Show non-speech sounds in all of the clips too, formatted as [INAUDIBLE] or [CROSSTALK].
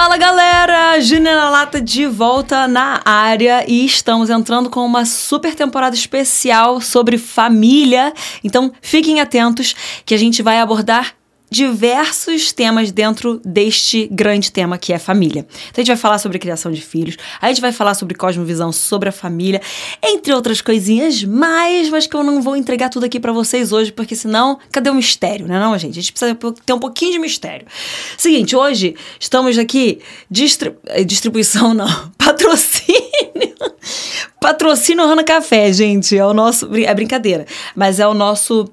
Fala galera, Júnior Lata de volta na área e estamos entrando com uma super temporada especial sobre família. Então fiquem atentos que a gente vai abordar diversos temas dentro deste grande tema que é família. Então a gente vai falar sobre criação de filhos, a gente vai falar sobre cosmovisão, sobre a família, entre outras coisinhas mais, mas que eu não vou entregar tudo aqui para vocês hoje, porque senão, cadê o mistério, né não, gente? A gente precisa ter um pouquinho de mistério. Seguinte, hoje estamos aqui distri eh, distribuição [LAUGHS] não, patrocínio. Patrocínio Rana Café, gente, é o nosso é brincadeira, mas é o nosso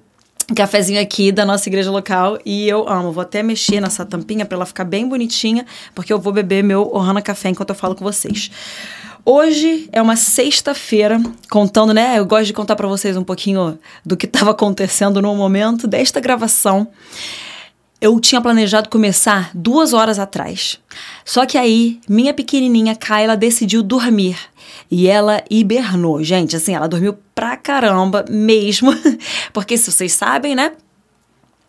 cafezinho aqui da nossa igreja local e eu amo. Vou até mexer nessa tampinha para ela ficar bem bonitinha, porque eu vou beber meu Ohana Café enquanto eu falo com vocês. Hoje é uma sexta-feira, contando, né? Eu gosto de contar para vocês um pouquinho do que estava acontecendo no momento desta gravação. Eu tinha planejado começar duas horas atrás. Só que aí, minha pequenininha Kyla decidiu dormir. E ela hibernou. Gente, assim, ela dormiu pra caramba mesmo. [LAUGHS] Porque se vocês sabem, né?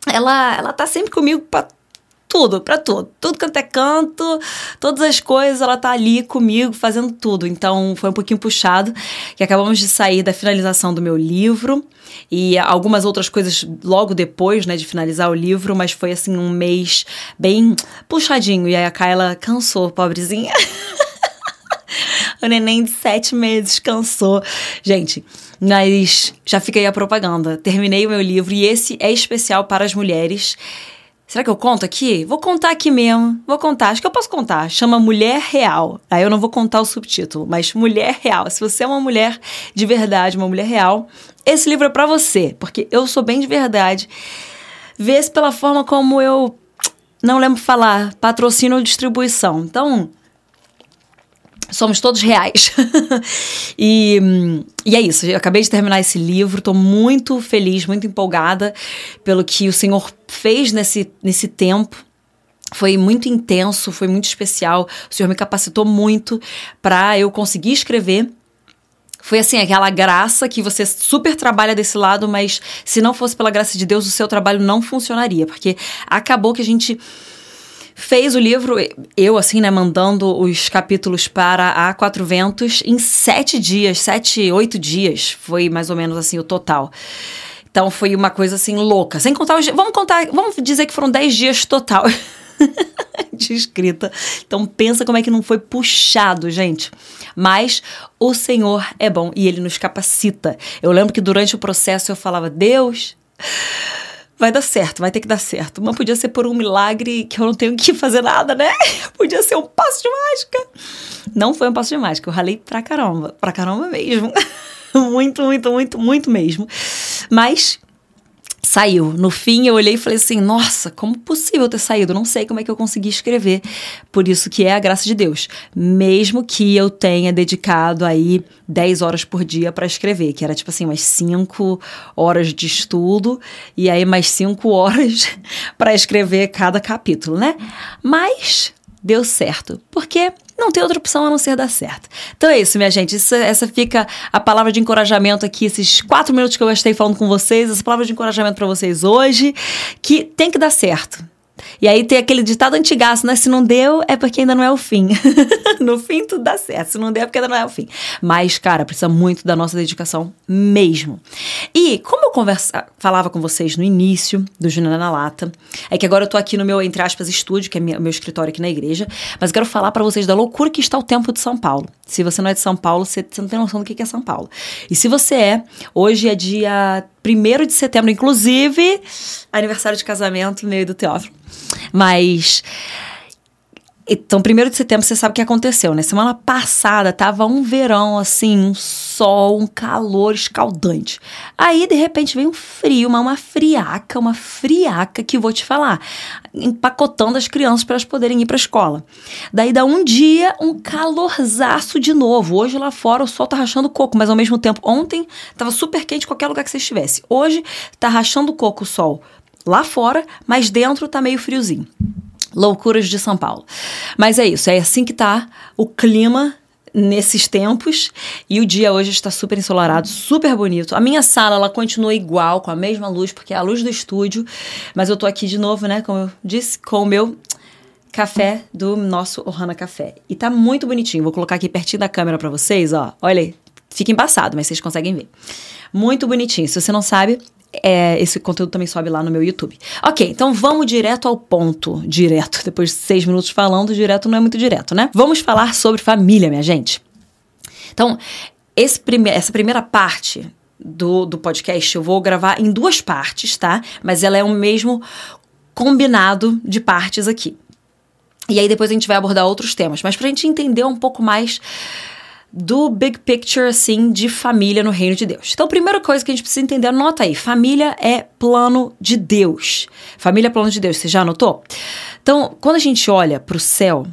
Ela, ela tá sempre comigo pra tudo, para tudo. Tudo quanto é canto, todas as coisas, ela tá ali comigo fazendo tudo. Então foi um pouquinho puxado, que acabamos de sair da finalização do meu livro e algumas outras coisas logo depois, né, de finalizar o livro, mas foi assim um mês bem puxadinho. E aí a Kyla cansou, pobrezinha. [LAUGHS] o neném de sete meses cansou. Gente, mas já fiquei a propaganda. Terminei o meu livro e esse é especial para as mulheres Será que eu conto aqui? Vou contar aqui mesmo. Vou contar. Acho que eu posso contar. Chama Mulher Real. Aí eu não vou contar o subtítulo, mas Mulher Real. Se você é uma mulher de verdade, uma mulher real, esse livro é para você, porque eu sou bem de verdade. Vê-se pela forma como eu não lembro falar, patrocínio ou distribuição. Então, Somos todos reais. [LAUGHS] e, e é isso. Eu acabei de terminar esse livro, estou muito feliz, muito empolgada pelo que o Senhor fez nesse, nesse tempo. Foi muito intenso, foi muito especial. O Senhor me capacitou muito para eu conseguir escrever. Foi assim, aquela graça que você super trabalha desse lado, mas se não fosse pela graça de Deus, o seu trabalho não funcionaria, porque acabou que a gente fez o livro, eu assim, né, mandando os capítulos para a Quatro Ventos em sete dias, sete, oito dias, foi mais ou menos assim o total. Então foi uma coisa assim louca. Sem contar os. Vamos contar. Vamos dizer que foram dez dias total [LAUGHS] de escrita. Então pensa como é que não foi puxado, gente. Mas o Senhor é bom e ele nos capacita. Eu lembro que durante o processo eu falava: Deus vai dar certo, vai ter que dar certo. Mas podia ser por um milagre que eu não tenho que [LAUGHS] fazer nada, né? Podia ser um passo de mágica. Não foi um passo de mágica, eu ralei pra caramba, pra caramba mesmo. [LAUGHS] muito, muito, muito, muito mesmo. Mas saiu. No fim, eu olhei e falei assim: nossa, como possível ter saído? Não sei como é que eu consegui escrever. Por isso que é a graça de Deus. Mesmo que eu tenha dedicado aí 10 horas por dia para escrever, que era tipo assim, umas 5 horas de estudo e aí mais 5 horas [LAUGHS] para escrever cada capítulo, né? Mas deu certo. Porque não tem outra opção a não ser dar certo. Então é isso, minha gente. Isso, essa fica a palavra de encorajamento aqui, esses quatro minutos que eu gastei falando com vocês, essa palavra de encorajamento para vocês hoje, que tem que dar certo. E aí tem aquele ditado antigaço, né? Se não deu, é porque ainda não é o fim. [LAUGHS] no fim, tudo dá certo. Se não der, é porque ainda não é o fim. Mas, cara, precisa muito da nossa dedicação mesmo. E como eu conversa, falava com vocês no início do Júnior na Lata, é que agora eu tô aqui no meu, entre aspas, estúdio, que é meu escritório aqui na igreja, mas eu quero falar para vocês da loucura que está o tempo de São Paulo. Se você não é de São Paulo, você, você não tem noção do que é São Paulo. E se você é, hoje é dia 1 de setembro, inclusive, aniversário de casamento meio do Teófilo. Mas. Então, primeiro de setembro, você sabe o que aconteceu, né? Semana passada tava um verão, assim, um sol, um calor escaldante. Aí, de repente, vem um frio, uma, uma friaca, uma friaca que vou te falar, empacotando as crianças para elas poderem ir para escola. Daí dá um dia, um calorzaço de novo. Hoje lá fora o sol tá rachando coco, mas ao mesmo tempo, ontem tava super quente qualquer lugar que você estivesse. Hoje tá rachando coco o sol lá fora, mas dentro tá meio friozinho. Loucuras de São Paulo. Mas é isso, é assim que tá o clima nesses tempos e o dia hoje está super ensolarado, super bonito. A minha sala ela continua igual, com a mesma luz, porque é a luz do estúdio, mas eu tô aqui de novo, né, como eu disse, com o meu café do nosso Ohana Café. E tá muito bonitinho. Vou colocar aqui pertinho da câmera para vocês, ó. Olha aí. Fica embaçado, mas vocês conseguem ver. Muito bonitinho. Se você não sabe, é, esse conteúdo também sobe lá no meu YouTube. Ok, então vamos direto ao ponto. Direto. [LAUGHS] Depois de seis minutos falando, direto não é muito direto, né? Vamos falar sobre família, minha gente. Então, prime essa primeira parte do, do podcast eu vou gravar em duas partes, tá? Mas ela é o mesmo combinado de partes aqui. E aí depois a gente vai abordar outros temas. Mas pra gente entender um pouco mais do big picture, assim, de família no reino de Deus. Então, a primeira coisa que a gente precisa entender, anota aí: família é plano de Deus. Família é plano de Deus, você já anotou? Então, quando a gente olha para o céu,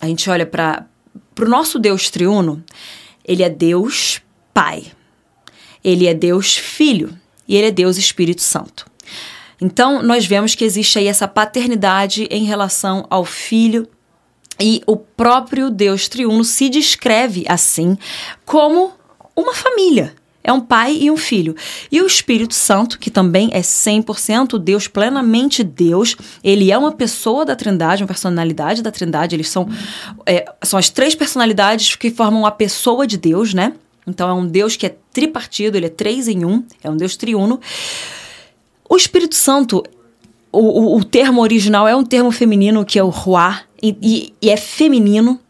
a gente olha para o nosso Deus triuno, ele é Deus Pai, ele é Deus Filho e ele é Deus Espírito Santo. Então, nós vemos que existe aí essa paternidade em relação ao Filho e o próprio Deus triuno se descreve assim como uma família. É um pai e um filho. E o Espírito Santo, que também é 100% Deus, plenamente Deus, ele é uma pessoa da Trindade, uma personalidade da Trindade. Eles são, é, são as três personalidades que formam a pessoa de Deus, né? Então é um Deus que é tripartido, ele é três em um, é um Deus triuno. O Espírito Santo, o, o, o termo original é um termo feminino que é o ruá, e, e, e é feminino,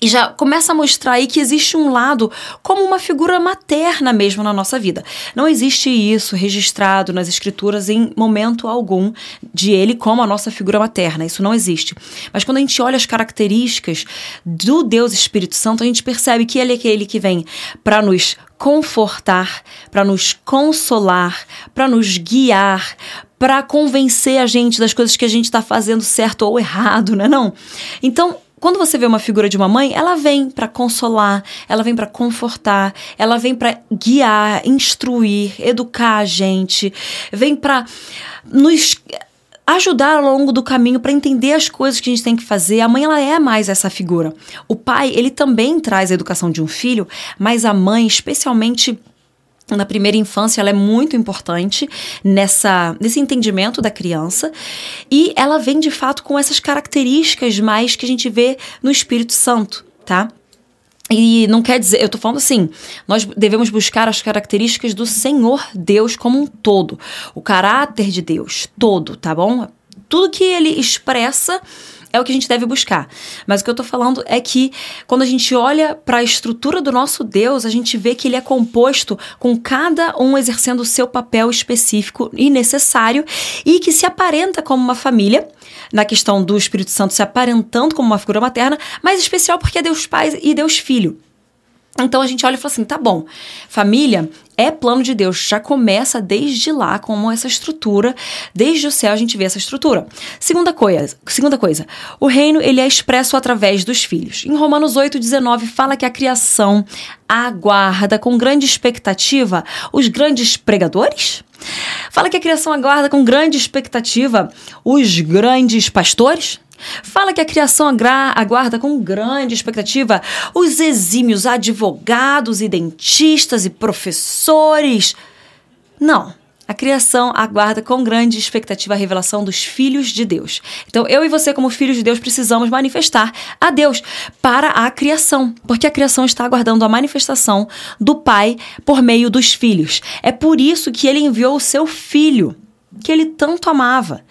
e já começa a mostrar aí que existe um lado como uma figura materna mesmo na nossa vida. Não existe isso registrado nas escrituras em momento algum de ele como a nossa figura materna. Isso não existe. Mas quando a gente olha as características do Deus Espírito Santo, a gente percebe que ele é aquele que vem para nos confortar, para nos consolar, para nos guiar, para convencer a gente das coisas que a gente está fazendo certo ou errado, né? Não. Então, quando você vê uma figura de uma mãe, ela vem para consolar, ela vem para confortar, ela vem para guiar, instruir, educar a gente, vem para nos ajudar ao longo do caminho para entender as coisas que a gente tem que fazer. A mãe ela é mais essa figura. O pai, ele também traz a educação de um filho, mas a mãe, especialmente na primeira infância ela é muito importante nessa nesse entendimento da criança e ela vem de fato com essas características mais que a gente vê no Espírito Santo, tá? E não quer dizer, eu tô falando assim, nós devemos buscar as características do Senhor Deus como um todo, o caráter de Deus todo, tá bom? Tudo que ele expressa é o que a gente deve buscar. Mas o que eu tô falando é que quando a gente olha para a estrutura do nosso Deus, a gente vê que ele é composto com cada um exercendo o seu papel específico e necessário e que se aparenta como uma família, na questão do Espírito Santo se aparentando como uma figura materna, mas especial porque é Deus Pai e Deus Filho. Então a gente olha e fala assim: tá bom, família é plano de Deus, já começa desde lá como essa estrutura, desde o céu a gente vê essa estrutura. Segunda coisa, segunda coisa, o reino ele é expresso através dos filhos. Em Romanos 8:19 fala que a criação aguarda com grande expectativa os grandes pregadores. Fala que a criação aguarda com grande expectativa os grandes pastores. Fala que a criação aguarda com grande expectativa os exímios advogados e dentistas e professores. Não. A criação aguarda com grande expectativa a revelação dos filhos de Deus. Então, eu e você, como filhos de Deus, precisamos manifestar a Deus para a criação, porque a criação está aguardando a manifestação do Pai por meio dos filhos. É por isso que ele enviou o seu filho que ele tanto amava.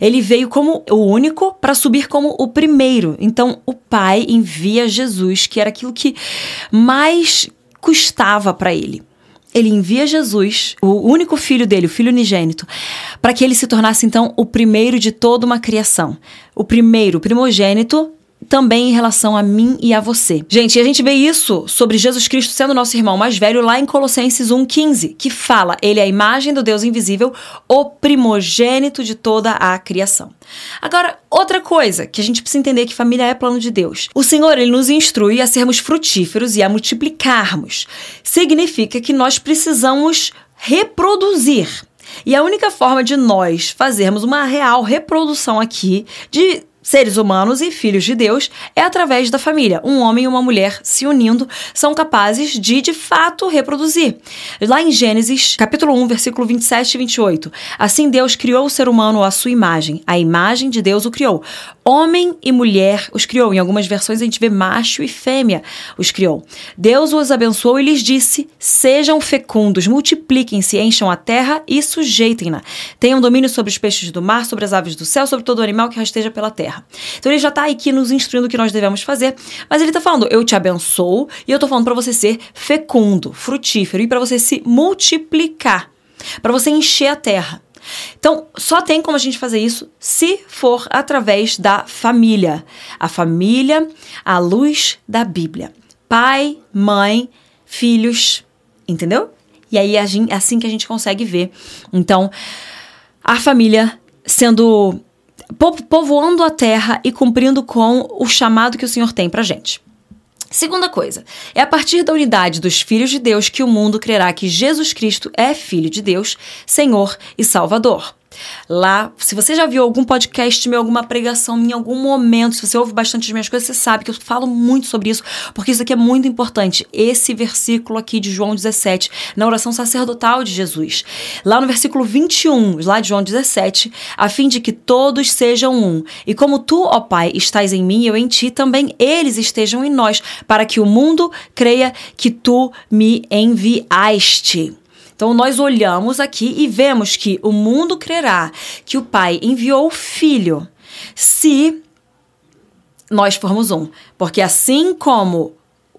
Ele veio como o único para subir como o primeiro. Então o Pai envia Jesus, que era aquilo que mais custava para ele. Ele envia Jesus, o único filho dele, o filho unigênito, para que ele se tornasse então o primeiro de toda uma criação. O primeiro, o primogênito também em relação a mim e a você. Gente, a gente vê isso sobre Jesus Cristo sendo nosso irmão mais velho lá em Colossenses 1,15, que fala: Ele é a imagem do Deus invisível, o primogênito de toda a criação. Agora, outra coisa que a gente precisa entender que família é plano de Deus. O Senhor, ele nos instrui a sermos frutíferos e a multiplicarmos. Significa que nós precisamos reproduzir. E a única forma de nós fazermos uma real reprodução aqui, de seres humanos e filhos de Deus é através da família. Um homem e uma mulher se unindo são capazes de, de fato, reproduzir. Lá em Gênesis, capítulo 1, versículo 27 e 28. Assim Deus criou o ser humano à sua imagem. A imagem de Deus o criou. Homem e mulher os criou. Em algumas versões a gente vê macho e fêmea os criou. Deus os abençoou e lhes disse: Sejam fecundos, multipliquem-se, encham a terra e sujeitem-na. Tenham domínio sobre os peixes do mar, sobre as aves do céu, sobre todo animal que rasteja pela terra. Então ele já está aqui nos instruindo o que nós devemos fazer, mas ele está falando: Eu te abençoo e eu estou falando para você ser fecundo, frutífero e para você se multiplicar, para você encher a terra. Então, só tem como a gente fazer isso se for através da família. A família, à luz da Bíblia. Pai, mãe, filhos, entendeu? E aí é assim que a gente consegue ver. Então, a família sendo povoando a terra e cumprindo com o chamado que o Senhor tem pra gente. Segunda coisa, é a partir da unidade dos filhos de Deus que o mundo crerá que Jesus Cristo é Filho de Deus, Senhor e Salvador. Lá, se você já viu algum podcast meu, alguma pregação em algum momento, se você ouve bastante as minhas coisas, você sabe que eu falo muito sobre isso, porque isso aqui é muito importante. Esse versículo aqui de João 17, na oração sacerdotal de Jesus. Lá no versículo 21, lá de João 17, a fim de que todos sejam um. E como tu, ó Pai, estás em mim e eu em ti, também eles estejam em nós, para que o mundo creia que tu me enviaste. Então nós olhamos aqui e vemos que o mundo crerá que o Pai enviou o Filho se nós formos um. Porque assim como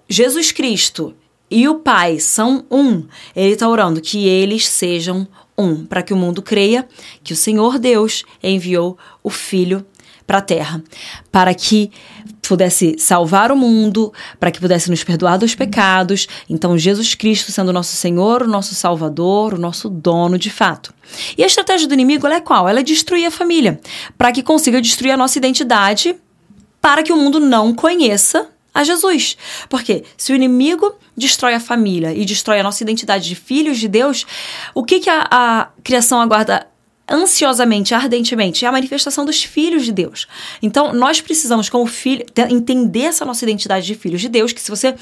Jesus Cristo e o Pai são um, ele está orando que eles sejam um, para que o mundo creia que o Senhor Deus enviou o Filho para a terra, para que pudesse salvar o mundo, para que pudesse nos perdoar dos pecados. Então, Jesus Cristo sendo o nosso Senhor, o nosso Salvador, o nosso dono de fato. E a estratégia do inimigo é qual? Ela é destruir a família, para que consiga destruir a nossa identidade, para que o mundo não conheça a Jesus. Porque se o inimigo destrói a família e destrói a nossa identidade de filhos de Deus, o que, que a, a criação aguarda ansiosamente, ardentemente, é a manifestação dos filhos de Deus. Então, nós precisamos, como filho, entender essa nossa identidade de filhos de Deus, que se você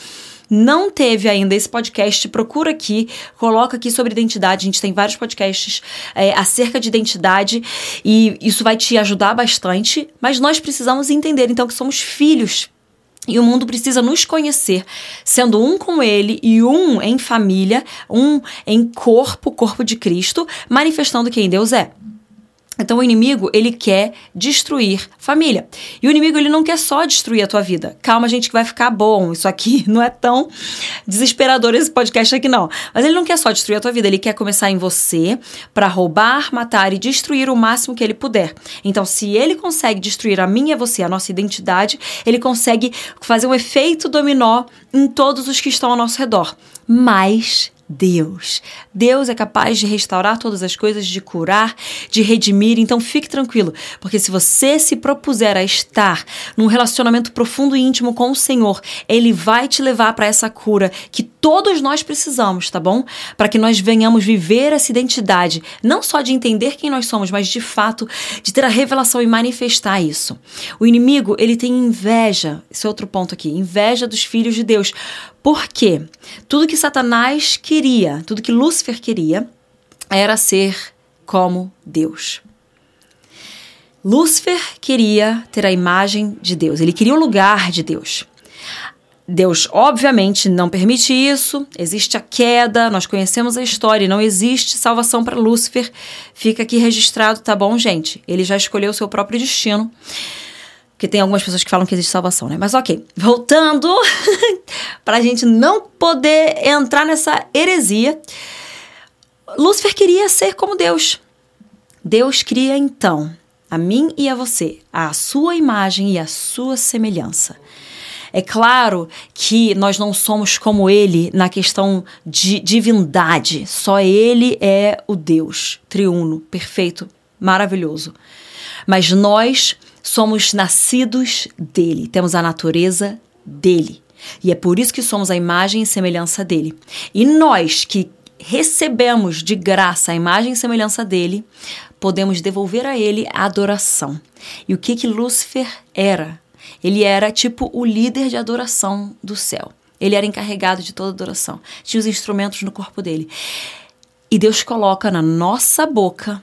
não teve ainda esse podcast, procura aqui, coloca aqui sobre identidade. A gente tem vários podcasts é, acerca de identidade e isso vai te ajudar bastante. Mas nós precisamos entender, então, que somos filhos e o mundo precisa nos conhecer, sendo um com ele e um em família, um em corpo, corpo de Cristo, manifestando quem Deus é. Então o inimigo, ele quer destruir família. E o inimigo, ele não quer só destruir a tua vida. Calma, gente, que vai ficar bom. Isso aqui [LAUGHS] não é tão desesperador esse podcast aqui não. Mas ele não quer só destruir a tua vida, ele quer começar em você para roubar, matar e destruir o máximo que ele puder. Então, se ele consegue destruir a minha você, a nossa identidade, ele consegue fazer um efeito dominó em todos os que estão ao nosso redor. Mas Deus. Deus é capaz de restaurar todas as coisas, de curar, de redimir. Então fique tranquilo, porque se você se propuser a estar num relacionamento profundo e íntimo com o Senhor, Ele vai te levar para essa cura que todos nós precisamos, tá bom? Para que nós venhamos viver essa identidade, não só de entender quem nós somos, mas de fato de ter a revelação e manifestar isso. O inimigo, ele tem inveja, esse é outro ponto aqui, inveja dos filhos de Deus. Por quê? Tudo que Satanás queria, tudo que Lúcifer queria, era ser como Deus. Lúcifer queria ter a imagem de Deus, ele queria o lugar de Deus. Deus, obviamente, não permite isso, existe a queda, nós conhecemos a história, não existe salvação para Lúcifer. Fica aqui registrado, tá bom, gente? Ele já escolheu o seu próprio destino. Porque tem algumas pessoas que falam que existe salvação, né? Mas ok, voltando, [LAUGHS] para a gente não poder entrar nessa heresia, Lúcifer queria ser como Deus. Deus cria então a mim e a você, a sua imagem e a sua semelhança. É claro que nós não somos como ele na questão de divindade. Só ele é o Deus triuno, perfeito, maravilhoso. Mas nós somos nascidos dele, temos a natureza dele. E é por isso que somos a imagem e semelhança dele. E nós que recebemos de graça a imagem e semelhança dele, podemos devolver a ele a adoração. E o que que Lúcifer era? Ele era tipo o líder de adoração do céu. Ele era encarregado de toda adoração. Tinha os instrumentos no corpo dele. E Deus coloca na nossa boca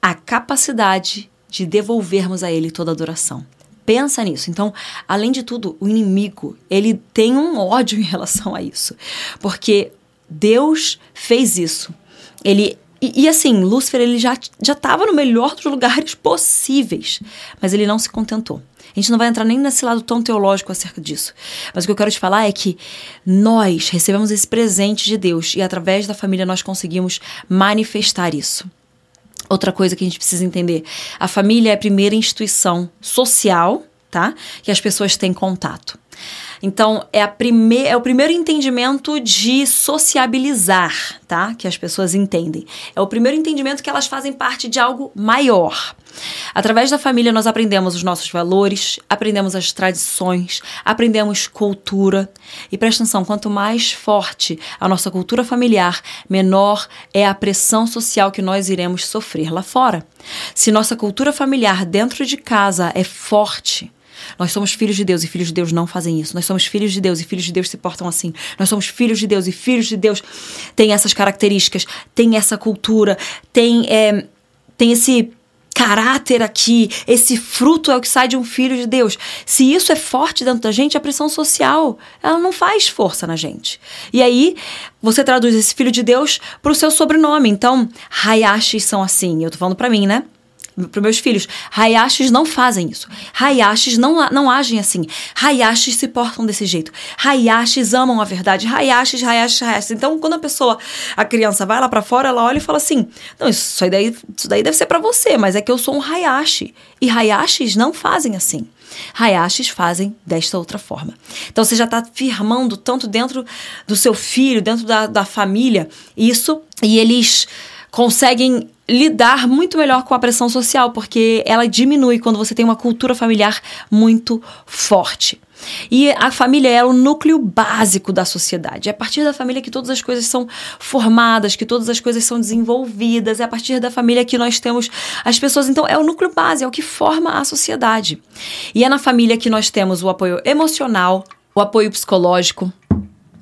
a capacidade de devolvermos a ele toda adoração. Pensa nisso. Então, além de tudo, o inimigo, ele tem um ódio [LAUGHS] em relação a isso. Porque Deus fez isso. Ele e, e, assim, Lúcifer ele já já estava no melhor dos lugares possíveis, mas ele não se contentou. A gente não vai entrar nem nesse lado tão teológico acerca disso. Mas o que eu quero te falar é que nós recebemos esse presente de Deus e através da família nós conseguimos manifestar isso. Outra coisa que a gente precisa entender: a família é a primeira instituição social, tá? Que as pessoas têm contato. Então, é, a prime é o primeiro entendimento de sociabilizar, tá? Que as pessoas entendem. É o primeiro entendimento que elas fazem parte de algo maior. Através da família, nós aprendemos os nossos valores, aprendemos as tradições, aprendemos cultura. E presta atenção: quanto mais forte a nossa cultura familiar, menor é a pressão social que nós iremos sofrer lá fora. Se nossa cultura familiar dentro de casa é forte, nós somos filhos de Deus e filhos de Deus não fazem isso. Nós somos filhos de Deus e filhos de Deus se portam assim. Nós somos filhos de Deus e filhos de Deus têm essas características, têm essa cultura, têm, é, têm esse caráter aqui, esse fruto é o que sai de um filho de Deus. Se isso é forte dentro da gente, a pressão social, ela não faz força na gente. E aí, você traduz esse filho de Deus para o seu sobrenome. Então, Hayashis são assim. Eu tô falando para mim, né? Para meus filhos. Hayashis não fazem isso. Hayashis não, não agem assim. Hayashis se portam desse jeito. Hayashis amam a verdade. Hayashis, Hayashis, Hayashis. Então, quando a pessoa, a criança vai lá para fora, ela olha e fala assim: Não, isso daí, isso daí deve ser para você, mas é que eu sou um Hayashi. E Hayashis não fazem assim. Hayashis fazem desta outra forma. Então você já está firmando tanto dentro do seu filho, dentro da, da família, isso, e eles conseguem lidar muito melhor com a pressão social, porque ela diminui quando você tem uma cultura familiar muito forte. E a família é o núcleo básico da sociedade. É a partir da família que todas as coisas são formadas, que todas as coisas são desenvolvidas. É a partir da família que nós temos as pessoas. Então, é o núcleo básico, é o que forma a sociedade. E é na família que nós temos o apoio emocional, o apoio psicológico,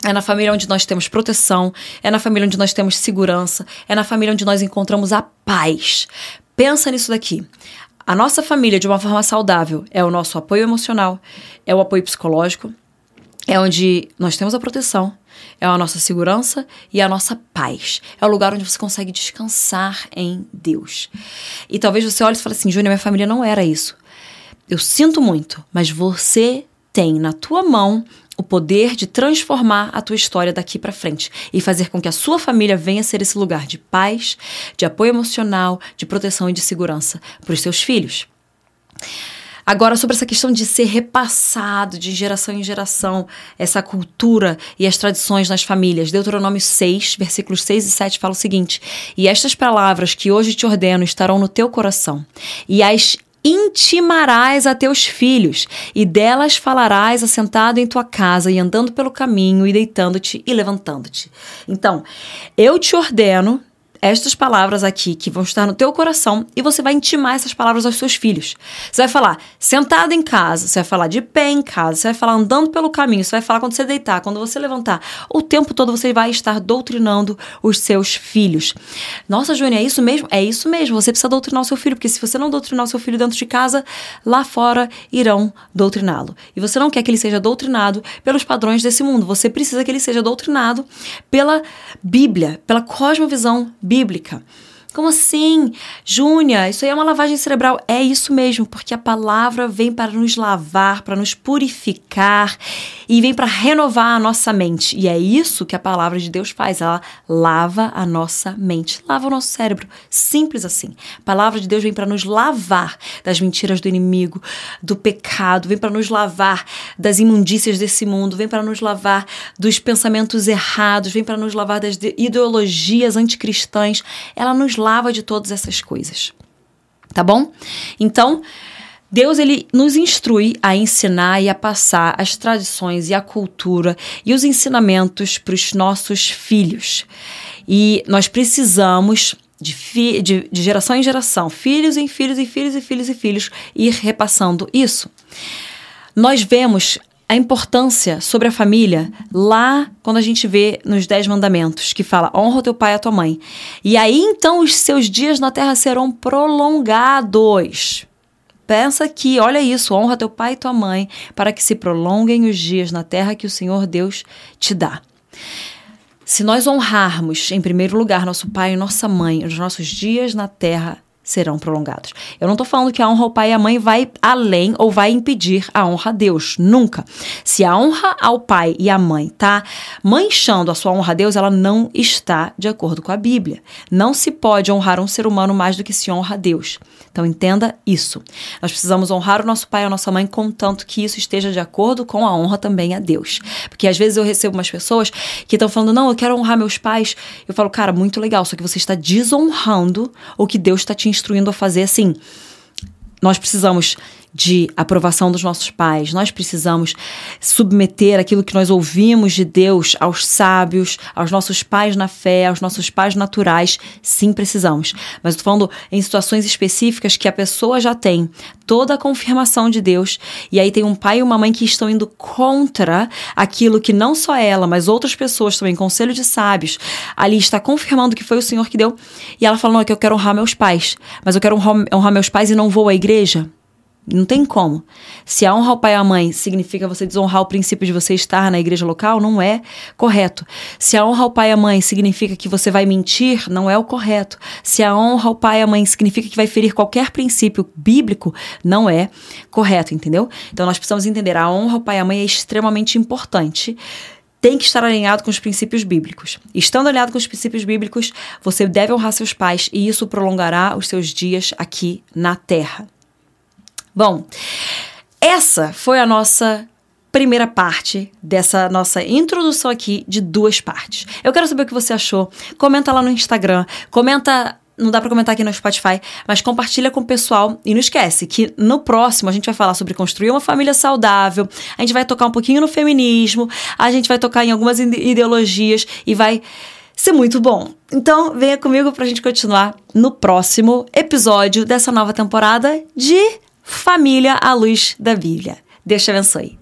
é na família onde nós temos proteção, é na família onde nós temos segurança, é na família onde nós encontramos a paz. Pensa nisso daqui. A nossa família, de uma forma saudável, é o nosso apoio emocional, é o apoio psicológico, é onde nós temos a proteção, é a nossa segurança e a nossa paz. É o lugar onde você consegue descansar em Deus. E talvez você olhe e fale assim: Júnior, minha família não era isso. Eu sinto muito, mas você tem na tua mão o poder de transformar a tua história daqui para frente e fazer com que a sua família venha a ser esse lugar de paz, de apoio emocional, de proteção e de segurança para os seus filhos. Agora, sobre essa questão de ser repassado de geração em geração, essa cultura e as tradições nas famílias. Deuteronômio 6, versículos 6 e 7 fala o seguinte: E estas palavras que hoje te ordeno estarão no teu coração, e as intimarás a teus filhos, e delas falarás assentado em tua casa, e andando pelo caminho, e deitando-te e levantando-te. Então, eu te ordeno estas palavras aqui que vão estar no teu coração e você vai intimar essas palavras aos seus filhos. Você vai falar sentado em casa, você vai falar de pé em casa, você vai falar andando pelo caminho, você vai falar quando você deitar, quando você levantar. O tempo todo você vai estar doutrinando os seus filhos. Nossa, Júnia, é isso mesmo? É isso mesmo. Você precisa doutrinar o seu filho, porque se você não doutrinar o seu filho dentro de casa, lá fora irão doutriná-lo. E você não quer que ele seja doutrinado pelos padrões desse mundo. Você precisa que ele seja doutrinado pela Bíblia, pela cosmovisão bíblica bíblica. Como assim? Júnia, isso aí é uma lavagem cerebral. É isso mesmo, porque a palavra vem para nos lavar, para nos purificar e vem para renovar a nossa mente. E é isso que a palavra de Deus faz. Ela lava a nossa mente, lava o nosso cérebro. Simples assim. A palavra de Deus vem para nos lavar das mentiras do inimigo, do pecado, vem para nos lavar das imundícias desse mundo, vem para nos lavar dos pensamentos errados, vem para nos lavar das ideologias anticristãs. Ela nos lava de todas essas coisas. Tá bom? Então, Deus ele nos instrui a ensinar e a passar as tradições e a cultura e os ensinamentos para os nossos filhos. E nós precisamos de, de, de geração em geração, filhos em filhos e filhos e filhos e filhos, ir repassando isso. Nós vemos a importância sobre a família lá quando a gente vê nos Dez Mandamentos, que fala honra teu pai e a tua mãe. E aí então os seus dias na terra serão prolongados. Pensa aqui, olha isso, honra teu pai e tua mãe, para que se prolonguem os dias na terra que o Senhor Deus te dá. Se nós honrarmos, em primeiro lugar, nosso pai e nossa mãe, os nossos dias na terra serão prolongados. Eu não estou falando que a honra ao pai e à mãe vai além ou vai impedir a honra a Deus. Nunca. Se a honra ao pai e à mãe está manchando a sua honra a Deus, ela não está de acordo com a Bíblia. Não se pode honrar um ser humano mais do que se honra a Deus. Então entenda isso. Nós precisamos honrar o nosso pai e a nossa mãe, contanto que isso esteja de acordo com a honra também a Deus. Porque às vezes eu recebo umas pessoas que estão falando, não, eu quero honrar meus pais. Eu falo, cara, muito legal, só que você está desonrando o que Deus está te instruindo a fazer assim. Nós precisamos de aprovação dos nossos pais. Nós precisamos submeter aquilo que nós ouvimos de Deus aos sábios, aos nossos pais na fé, aos nossos pais naturais. Sim, precisamos. Mas estou falando em situações específicas que a pessoa já tem toda a confirmação de Deus e aí tem um pai e uma mãe que estão indo contra aquilo que não só ela, mas outras pessoas também, conselho de sábios, ali está confirmando que foi o Senhor que deu. E ela fala: Não, é que eu quero honrar meus pais, mas eu quero honrar, honrar meus pais e não vou à igreja. Não tem como. Se a honra ao pai e à mãe significa você desonrar o princípio de você estar na igreja local, não é correto. Se a honra ao pai e à mãe significa que você vai mentir, não é o correto. Se a honra ao pai e à mãe significa que vai ferir qualquer princípio bíblico, não é correto, entendeu? Então nós precisamos entender a honra ao pai e à mãe é extremamente importante tem que estar alinhado com os princípios bíblicos. Estando alinhado com os princípios bíblicos, você deve honrar seus pais e isso prolongará os seus dias aqui na terra. Bom, essa foi a nossa primeira parte dessa nossa introdução aqui de duas partes. Eu quero saber o que você achou. Comenta lá no Instagram, comenta não dá para comentar aqui no Spotify, mas compartilha com o pessoal e não esquece que no próximo a gente vai falar sobre construir uma família saudável, a gente vai tocar um pouquinho no feminismo, a gente vai tocar em algumas ideologias e vai ser muito bom. Então, venha comigo pra gente continuar no próximo episódio dessa nova temporada de Família à Luz da Bíblia. Deus te abençoe.